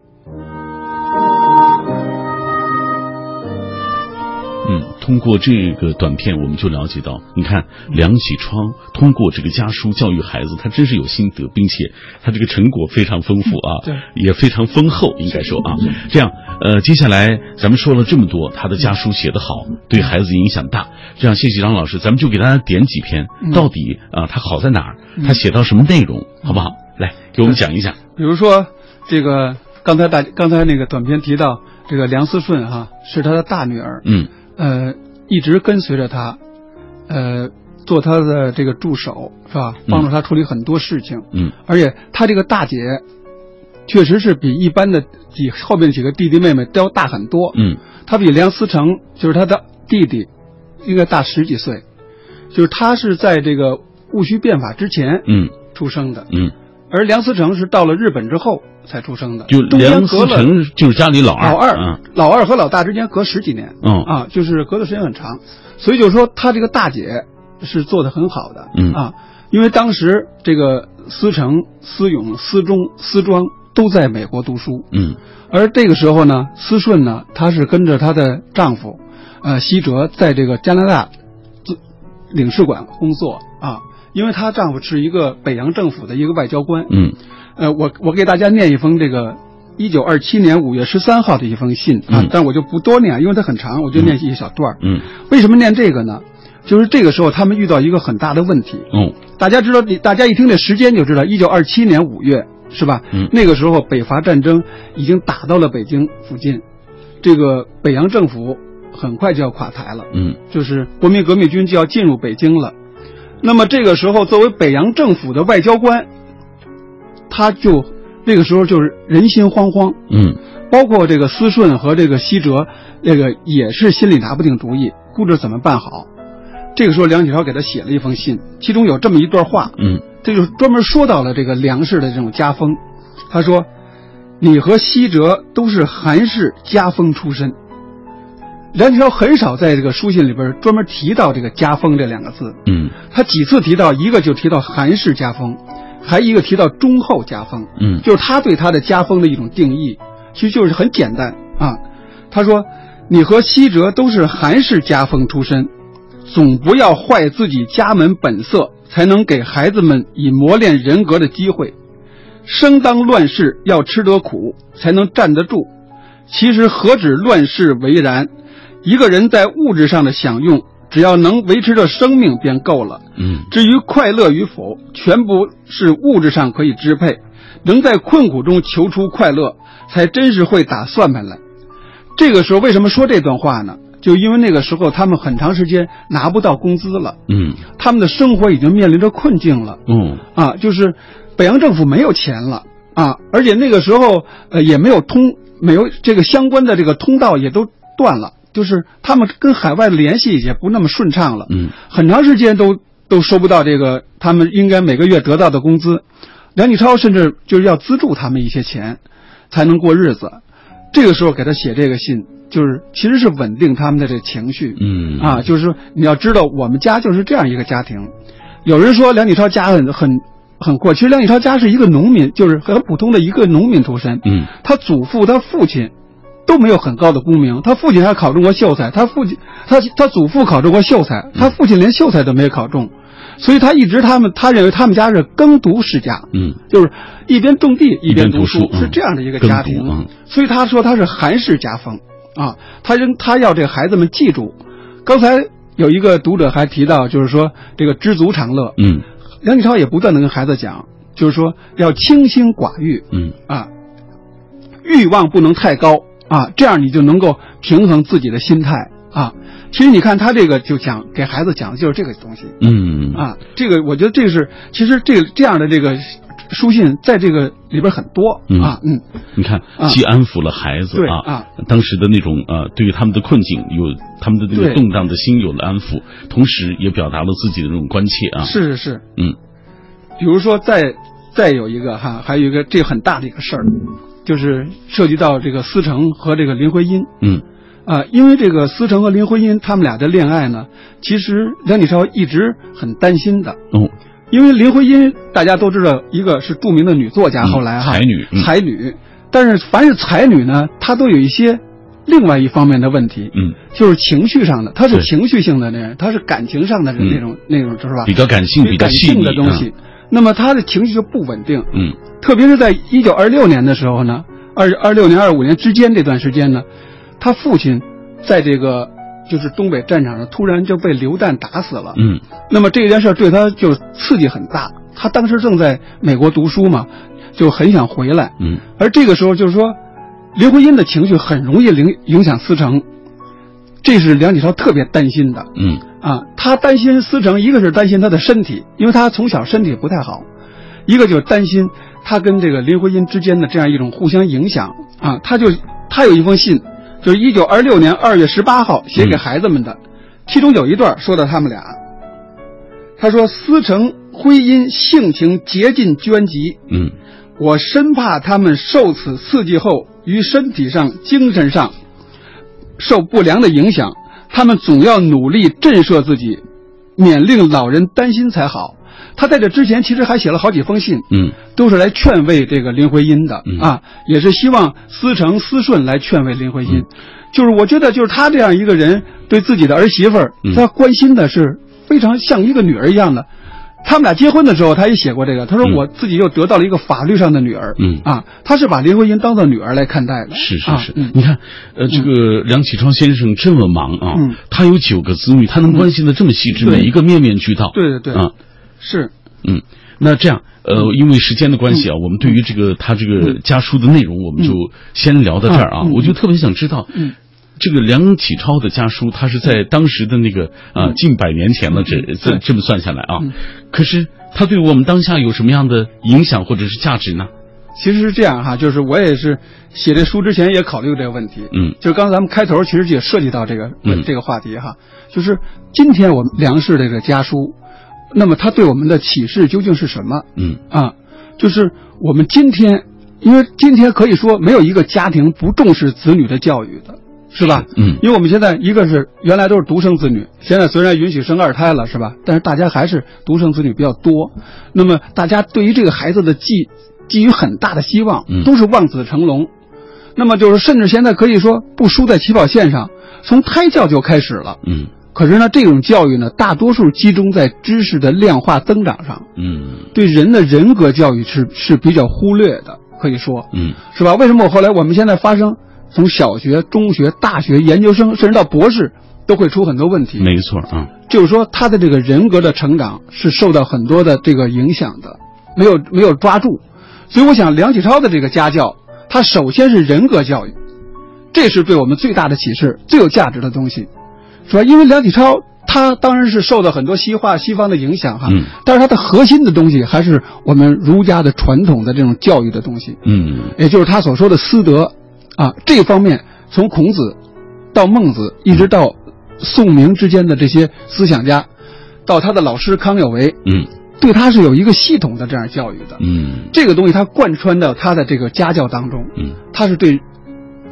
Speaker 1: 嗯，通过这个短片，我们就了解到，你看梁启超通过这个家书教育孩子，他真是有心得，并且他这个成果非常丰富啊，
Speaker 2: 对，
Speaker 1: 也非常丰厚，应该说啊。这样，呃，接下来咱们说了这么多，他的家书写得好，对孩子影响大。这样，谢谢张老师，咱们就给大家点几篇，到底啊，他好在哪儿？他写到什么内容，好不好？来，给我们讲一讲。
Speaker 2: 比如说，这个刚才大刚才那个短片提到，这个梁思顺哈是他的大女儿，
Speaker 1: 嗯。
Speaker 2: 呃，一直跟随着他，呃，做他的这个助手是吧？帮助他处理很多事情。
Speaker 1: 嗯，
Speaker 2: 而且他这个大姐，确实是比一般的几后面几个弟弟妹妹都要大很多。
Speaker 1: 嗯，
Speaker 2: 他比梁思成就是他的弟弟，应该大十几岁，就是他是在这个戊戌变法之前
Speaker 1: 嗯
Speaker 2: 出生的。
Speaker 1: 嗯，
Speaker 2: 而梁思成是到了日本之后。才出生的，
Speaker 1: 就梁思成就是家里老
Speaker 2: 二，老
Speaker 1: 二，
Speaker 2: 老二和老大之间隔十几年，
Speaker 1: 嗯。
Speaker 2: 啊，就是隔的时间很长，所以就说他这个大姐是做的很好的，
Speaker 1: 嗯。
Speaker 2: 啊，因为当时这个思成、思勇、思忠、思庄都在美国读书，
Speaker 1: 嗯，
Speaker 2: 而这个时候呢，思顺呢，她是跟着她的丈夫，呃，西哲在这个加拿大领事馆工作啊，因为她丈夫是一个北洋政府的一个外交官，
Speaker 1: 嗯。
Speaker 2: 呃，我我给大家念一封这个一九二七年五月十三号的一封信啊，但我就不多念，因为它很长，我就念一小段
Speaker 1: 嗯，
Speaker 2: 为什么念这个呢？就是这个时候他们遇到一个很大的问题。
Speaker 1: 嗯，
Speaker 2: 大家知道，大家一听这时间就知道，一九二七年五月是吧？
Speaker 1: 嗯，
Speaker 2: 那个时候北伐战争已经打到了北京附近，这个北洋政府很快就要垮台了。
Speaker 1: 嗯，
Speaker 2: 就是国民革命军就要进入北京了。那么这个时候，作为北洋政府的外交官。他就那个时候就是人心惶惶，
Speaker 1: 嗯，
Speaker 2: 包括这个思顺和这个西哲，那个也是心里拿不定主意，不知怎么办好。这个时候，梁启超给他写了一封信，其中有这么一段话，
Speaker 1: 嗯，
Speaker 2: 这就专门说到了这个梁氏的这种家风。他说：“你和西哲都是韩氏家风出身。”梁启超很少在这个书信里边专门提到这个家风这两个字，
Speaker 1: 嗯，
Speaker 2: 他几次提到，一个就提到韩氏家风。还一个提到忠厚家风，
Speaker 1: 嗯，
Speaker 2: 就是他对他的家风的一种定义，其实就是很简单啊。他说：“你和西哲都是韩式家风出身，总不要坏自己家门本色，才能给孩子们以磨练人格的机会。生当乱世，要吃得苦，才能站得住。其实何止乱世为然，一个人在物质上的享用。”只要能维持着生命便够了。
Speaker 1: 嗯，
Speaker 2: 至于快乐与否，全部是物质上可以支配。能在困苦中求出快乐，才真是会打算盘来。这个时候为什么说这段话呢？就因为那个时候他们很长时间拿不到工资了。
Speaker 1: 嗯，
Speaker 2: 他们的生活已经面临着困境了。
Speaker 1: 嗯，
Speaker 2: 啊，就是北洋政府没有钱了啊，而且那个时候呃也没有通，没有这个相关的这个通道也都断了。就是他们跟海外的联系也不那么顺畅了，
Speaker 1: 嗯，
Speaker 2: 很长时间都都收不到这个他们应该每个月得到的工资，梁启超甚至就是要资助他们一些钱，才能过日子。这个时候给他写这个信，就是其实是稳定他们的这情绪，
Speaker 1: 嗯
Speaker 2: 啊，就是说你要知道我们家就是这样一个家庭。有人说梁启超家很很很阔，其实梁启超家是一个农民，就是很普通的一个农民出身，
Speaker 1: 嗯，
Speaker 2: 他祖父他父亲。都没有很高的功名。他父亲还考中过秀才，他父亲他他祖父考中过秀才，他父亲连秀才都没考中，所以他一直他们他认为他们家是耕读世家，
Speaker 1: 嗯，
Speaker 2: 就是一边种地一边读
Speaker 1: 书，
Speaker 2: 是这样的一个家庭。所以他说他是韩氏家风啊，他仍他要这个孩子们记住。刚才有一个读者还提到，就是说这个知足常乐，
Speaker 1: 嗯，
Speaker 2: 梁启超也不断的跟孩子讲，就是说要清心寡欲，
Speaker 1: 嗯。
Speaker 2: 啊，欲望不能太高啊，这样你就能够平衡自己的心态啊。其实你看他这个就讲给孩子讲的就是这个东西，
Speaker 1: 嗯
Speaker 2: 啊，这个我觉得这是其实这这样的这个。书信在这个里边很多啊，嗯，
Speaker 1: 你看，既安抚了孩子
Speaker 2: 啊，
Speaker 1: 当时的那种呃，对于他们的困境有他们的那个动荡的心有了安抚，同时也表达了自己的那种关切啊。
Speaker 2: 是是是，
Speaker 1: 嗯，
Speaker 2: 比如说再再有一个哈，还有一个这个很大的一个事儿，就是涉及到这个思成和这个林徽因，
Speaker 1: 嗯，
Speaker 2: 啊，因为这个思成和林徽因他们俩的恋爱呢，其实梁启超一直很担心的。
Speaker 1: 哦。
Speaker 2: 因为林徽因大家都知道，一个是著名的女作家，后来哈
Speaker 1: 才女
Speaker 2: 才女，但是凡是才女呢，她都有一些另外一方面的问题，
Speaker 1: 嗯，
Speaker 2: 就是情绪上的，她是情绪性的那人，她是感情上的那种那种，就是吧？
Speaker 1: 比较感性、比较细
Speaker 2: 腻的东西。那么他的情绪就不稳定，
Speaker 1: 嗯，
Speaker 2: 特别是在一九二六年的时候呢，二二六年、二五年之间这段时间呢，他父亲在这个。就是东北战场上突然就被流弹打死了，
Speaker 1: 嗯，
Speaker 2: 那么这件事对他就刺激很大。他当时正在美国读书嘛，就很想回来，
Speaker 1: 嗯，
Speaker 2: 而这个时候就是说，林徽因的情绪很容易影影响思成，这是梁启超特别担心的，
Speaker 1: 嗯，
Speaker 2: 啊，他担心思成，一个是担心他的身体，因为他从小身体不太好，一个就是担心他跟这个林徽因之间的这样一种互相影响啊，他就他有一封信。就是一九二六年二月十八号写给孩子们的，其中有一段说到他们俩。他说：“思成、徽因性情竭尽捐集，
Speaker 1: 嗯，
Speaker 2: 我深怕他们受此刺激后，于身体上、精神上受不良的影响。他们总要努力震慑自己，免令老人担心才好。”他在这之前其实还写了好几封信，
Speaker 1: 嗯，
Speaker 2: 都是来劝慰这个林徽因的，啊，也是希望思成、思顺来劝慰林徽因。就是我觉得，就是他这样一个人，对自己的儿媳妇儿，他关心的是非常像一个女儿一样的。他们俩结婚的时候，他也写过这个，他说我自己又得到了一个法律上的女儿，
Speaker 1: 嗯。
Speaker 2: 啊，他是把林徽因当做女儿来看待的。
Speaker 1: 是是是，你看，呃，这个梁启超先生这么忙啊，他有九个子女，他能关心的这么细致，每一个面面俱到。
Speaker 2: 对对对，
Speaker 1: 啊。
Speaker 2: 是，
Speaker 1: 嗯，那这样，呃，因为时间的关系啊，我们对于这个他这个家书的内容，我们就先聊到这儿啊。我就特别想知道，这个梁启超的家书，他是在当时的那个啊近百年前了，这这这么算下来啊，可是他对我们当下有什么样的影响或者是价值呢？
Speaker 2: 其实是这样哈，就是我也是写这书之前也考虑过这个问题，
Speaker 1: 嗯，
Speaker 2: 就是刚才咱们开头其实也涉及到这个这个话题哈，就是今天我们梁氏这个家书。那么他对我们的启示究竟是什么？
Speaker 1: 嗯。
Speaker 2: 啊，就是我们今天，因为今天可以说没有一个家庭不重视子女的教育的，是吧？
Speaker 1: 嗯，
Speaker 2: 因为我们现在一个是原来都是独生子女，现在虽然允许生二胎了，是吧？但是大家还是独生子女比较多。那么大家对于这个孩子的寄寄予很大的希望，都是望子成龙。那么就是甚至现在可以说不输在起跑线上，从胎教就开始了。
Speaker 1: 嗯。
Speaker 2: 可是呢，这种教育呢，大多数集中在知识的量化增长上，
Speaker 1: 嗯，
Speaker 2: 对人的人格教育是是比较忽略的，可以说，
Speaker 1: 嗯，
Speaker 2: 是吧？为什么我后来我们现在发生从小学、中学、大学、研究生，甚至到博士，都会出很多问题？
Speaker 1: 没错啊，
Speaker 2: 就是说他的这个人格的成长是受到很多的这个影响的，没有没有抓住，所以我想梁启超的这个家教，他首先是人格教育，这是对我们最大的启示、最有价值的东西。是吧？因为梁启超他当然是受到很多西化西方的影响哈，
Speaker 1: 嗯，
Speaker 2: 但是他的核心的东西还是我们儒家的传统的这种教育的东西，
Speaker 1: 嗯，
Speaker 2: 也就是他所说的私德，啊，这方面从孔子到孟子，一直到宋明之间的这些思想家，到他的老师康有为，
Speaker 1: 嗯，
Speaker 2: 对他是有一个系统的这样教育的，
Speaker 1: 嗯，
Speaker 2: 这个东西他贯穿到他的这个家教当中，
Speaker 1: 嗯，
Speaker 2: 他是对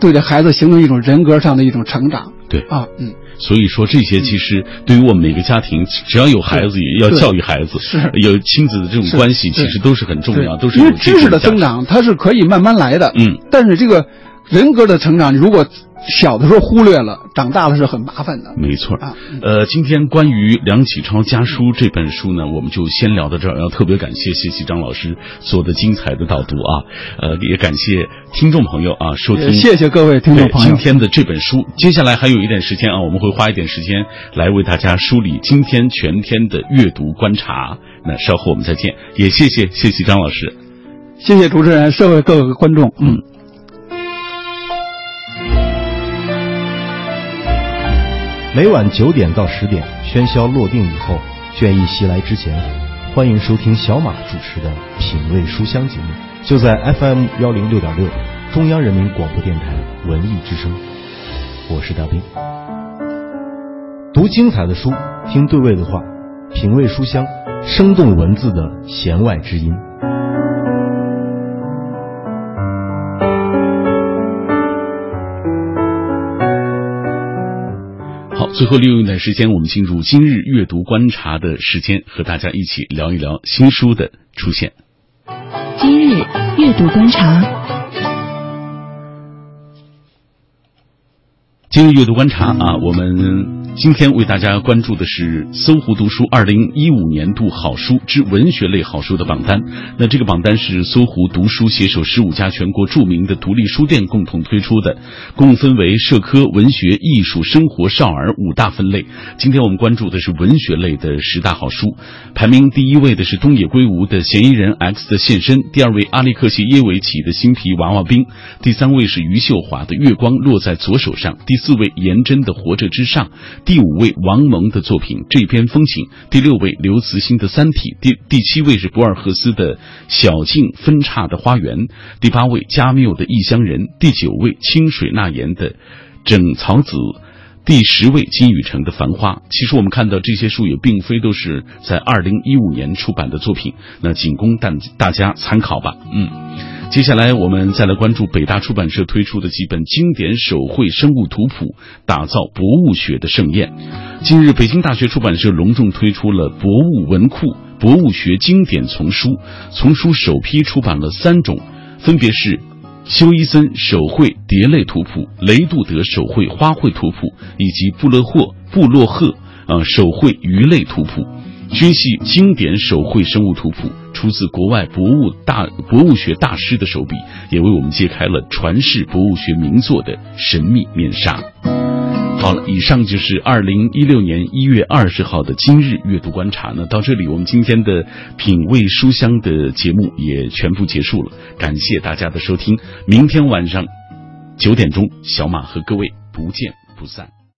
Speaker 2: 对这孩子形成一种人格上的一种成长，
Speaker 1: 对。
Speaker 2: 啊，嗯。
Speaker 1: 所以说这些其实对于我们每个家庭，只要有孩子，也要教育孩子，
Speaker 2: 是
Speaker 1: 有亲子的这种关系，其实都是很重要，都是
Speaker 2: 因为知识的增长，它是可以慢慢来的。
Speaker 1: 嗯，
Speaker 2: 但是这个人格的成长，如果小的时候忽略了，长大了是很麻烦的。
Speaker 1: 没错
Speaker 2: 啊，
Speaker 1: 呃，今天关于梁启超家书这本书呢，我们就先聊到这儿。要特别感谢谢启张老师做的精彩的导读啊，呃，也感谢听众朋友啊收听。
Speaker 2: 谢谢各位听众朋友。
Speaker 1: 今天的这本书，接下来还有一点时间啊，我们会花一点时间来为大家梳理今天全天的阅读观察。那稍后我们再见，也谢谢谢谢张老师，
Speaker 2: 谢谢主持人，社会各个观众，嗯。
Speaker 14: 每晚九点到十点，喧嚣落定以后，倦意袭来之前，欢迎收听小马主持的《品味书香》节目，就在 FM 幺零六点六，中央人民广播电台文艺之声。我是大兵，读精彩的书，听对味的话，品味书香，生动文字的弦外之音。
Speaker 1: 最后利用一段时间，我们进入今日阅读观察的时间，和大家一起聊一聊新书的出现。
Speaker 10: 今日阅读观察，
Speaker 1: 今日阅读观察啊，我们。今天为大家关注的是搜狐读书二零一五年度好书之文学类好书的榜单。那这个榜单是搜狐读书携手十五家全国著名的独立书店共同推出的，共分为社科、文学、艺术、生活、少儿五大分类。今天我们关注的是文学类的十大好书，排名第一位的是东野圭吾的《嫌疑人 X 的现身》，第二位阿列克谢耶维奇的《新皮娃娃兵》，第三位是余秀华的《月光落在左手上》，第四位颜真的《活着之上》。第五位王蒙的作品《这篇风景》，第六位刘慈欣的《三体》，第第七位是博尔赫斯的《小径分岔的花园》，第八位加缪的《异乡人》，第九位清水纳言的《整草子》，第十位金宇澄的《繁花》。其实我们看到这些书也并非都是在二零一五年出版的作品，那仅供大大家参考吧。嗯。接下来，我们再来关注北大出版社推出的几本经典手绘生物图谱，打造博物学的盛宴。近日，北京大学出版社隆重推出了博物文库博物学经典丛书，丛书首批出版了三种，分别是休伊森手绘蝶类图谱、雷杜德手绘花卉图谱以及布勒霍布洛赫呃手绘鱼类图谱。均系经典手绘生物图谱，出自国外博物大博物学大师的手笔，也为我们揭开了传世博物学名作的神秘面纱。好了，以上就是二零一六年一月二十号的今日阅读观察。那到这里，我们今天的品味书香的节目也全部结束了。感谢大家的收听，明天晚上九点钟，小马和各位不见不散。